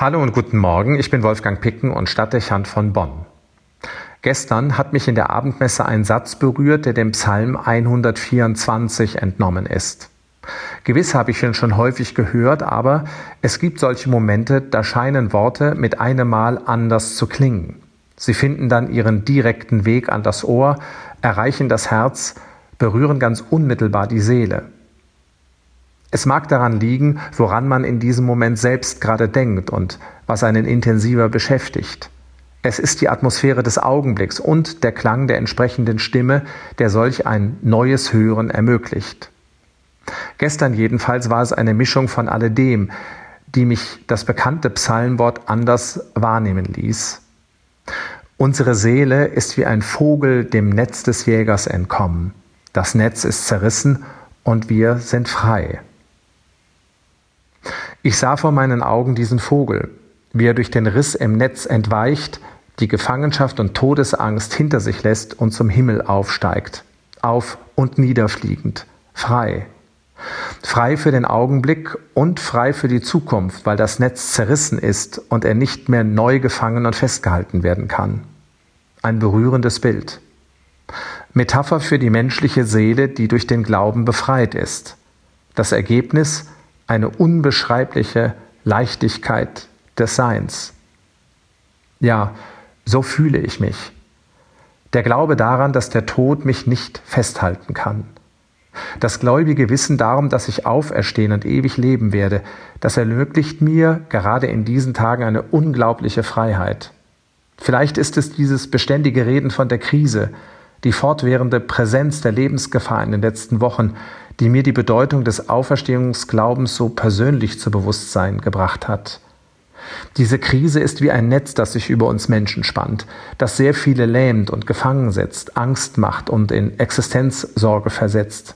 Hallo und guten Morgen, ich bin Wolfgang Picken und Stadtdechant von Bonn. Gestern hat mich in der Abendmesse ein Satz berührt, der dem Psalm 124 entnommen ist. Gewiss habe ich ihn schon häufig gehört, aber es gibt solche Momente, da scheinen Worte mit einem Mal anders zu klingen. Sie finden dann ihren direkten Weg an das Ohr, erreichen das Herz, berühren ganz unmittelbar die Seele. Es mag daran liegen, woran man in diesem Moment selbst gerade denkt und was einen intensiver beschäftigt. Es ist die Atmosphäre des Augenblicks und der Klang der entsprechenden Stimme, der solch ein neues Hören ermöglicht. Gestern jedenfalls war es eine Mischung von alledem, die mich das bekannte Psalmwort anders wahrnehmen ließ. Unsere Seele ist wie ein Vogel dem Netz des Jägers entkommen. Das Netz ist zerrissen und wir sind frei. Ich sah vor meinen Augen diesen Vogel, wie er durch den Riss im Netz entweicht, die Gefangenschaft und Todesangst hinter sich lässt und zum Himmel aufsteigt, auf und niederfliegend, frei. Frei für den Augenblick und frei für die Zukunft, weil das Netz zerrissen ist und er nicht mehr neu gefangen und festgehalten werden kann. Ein berührendes Bild. Metapher für die menschliche Seele, die durch den Glauben befreit ist. Das Ergebnis eine unbeschreibliche Leichtigkeit des Seins. Ja, so fühle ich mich. Der Glaube daran, dass der Tod mich nicht festhalten kann. Das gläubige Wissen darum, dass ich auferstehen und ewig leben werde, das ermöglicht mir gerade in diesen Tagen eine unglaubliche Freiheit. Vielleicht ist es dieses beständige Reden von der Krise, die fortwährende Präsenz der Lebensgefahr in den letzten Wochen, die mir die Bedeutung des Auferstehungsglaubens so persönlich zu Bewusstsein gebracht hat. Diese Krise ist wie ein Netz, das sich über uns Menschen spannt, das sehr viele lähmt und gefangen setzt, Angst macht und in Existenzsorge versetzt.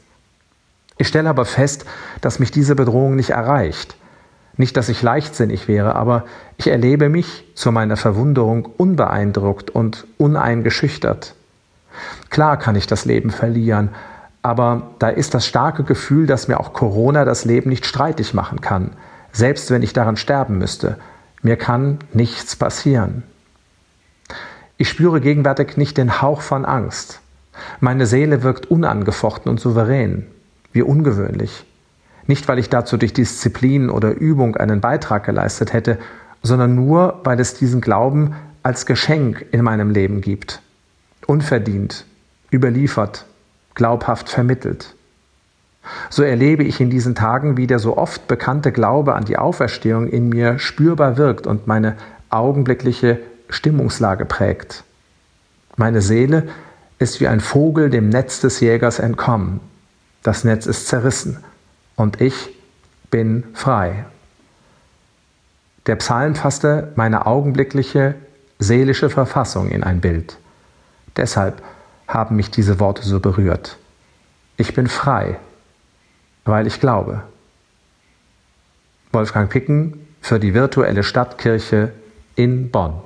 Ich stelle aber fest, dass mich diese Bedrohung nicht erreicht. Nicht, dass ich leichtsinnig wäre, aber ich erlebe mich zu meiner Verwunderung unbeeindruckt und uneingeschüchtert. Klar kann ich das Leben verlieren, aber da ist das starke Gefühl, dass mir auch Corona das Leben nicht streitig machen kann, selbst wenn ich daran sterben müsste. Mir kann nichts passieren. Ich spüre gegenwärtig nicht den Hauch von Angst. Meine Seele wirkt unangefochten und souverän. Wie ungewöhnlich. Nicht, weil ich dazu durch Disziplin oder Übung einen Beitrag geleistet hätte, sondern nur, weil es diesen Glauben als Geschenk in meinem Leben gibt. Unverdient, überliefert, glaubhaft vermittelt. So erlebe ich in diesen Tagen, wie der so oft bekannte Glaube an die Auferstehung in mir spürbar wirkt und meine augenblickliche Stimmungslage prägt. Meine Seele ist wie ein Vogel dem Netz des Jägers entkommen. Das Netz ist zerrissen und ich bin frei. Der Psalm fasste meine augenblickliche seelische Verfassung in ein Bild. Deshalb haben mich diese Worte so berührt. Ich bin frei, weil ich glaube. Wolfgang Picken für die virtuelle Stadtkirche in Bonn.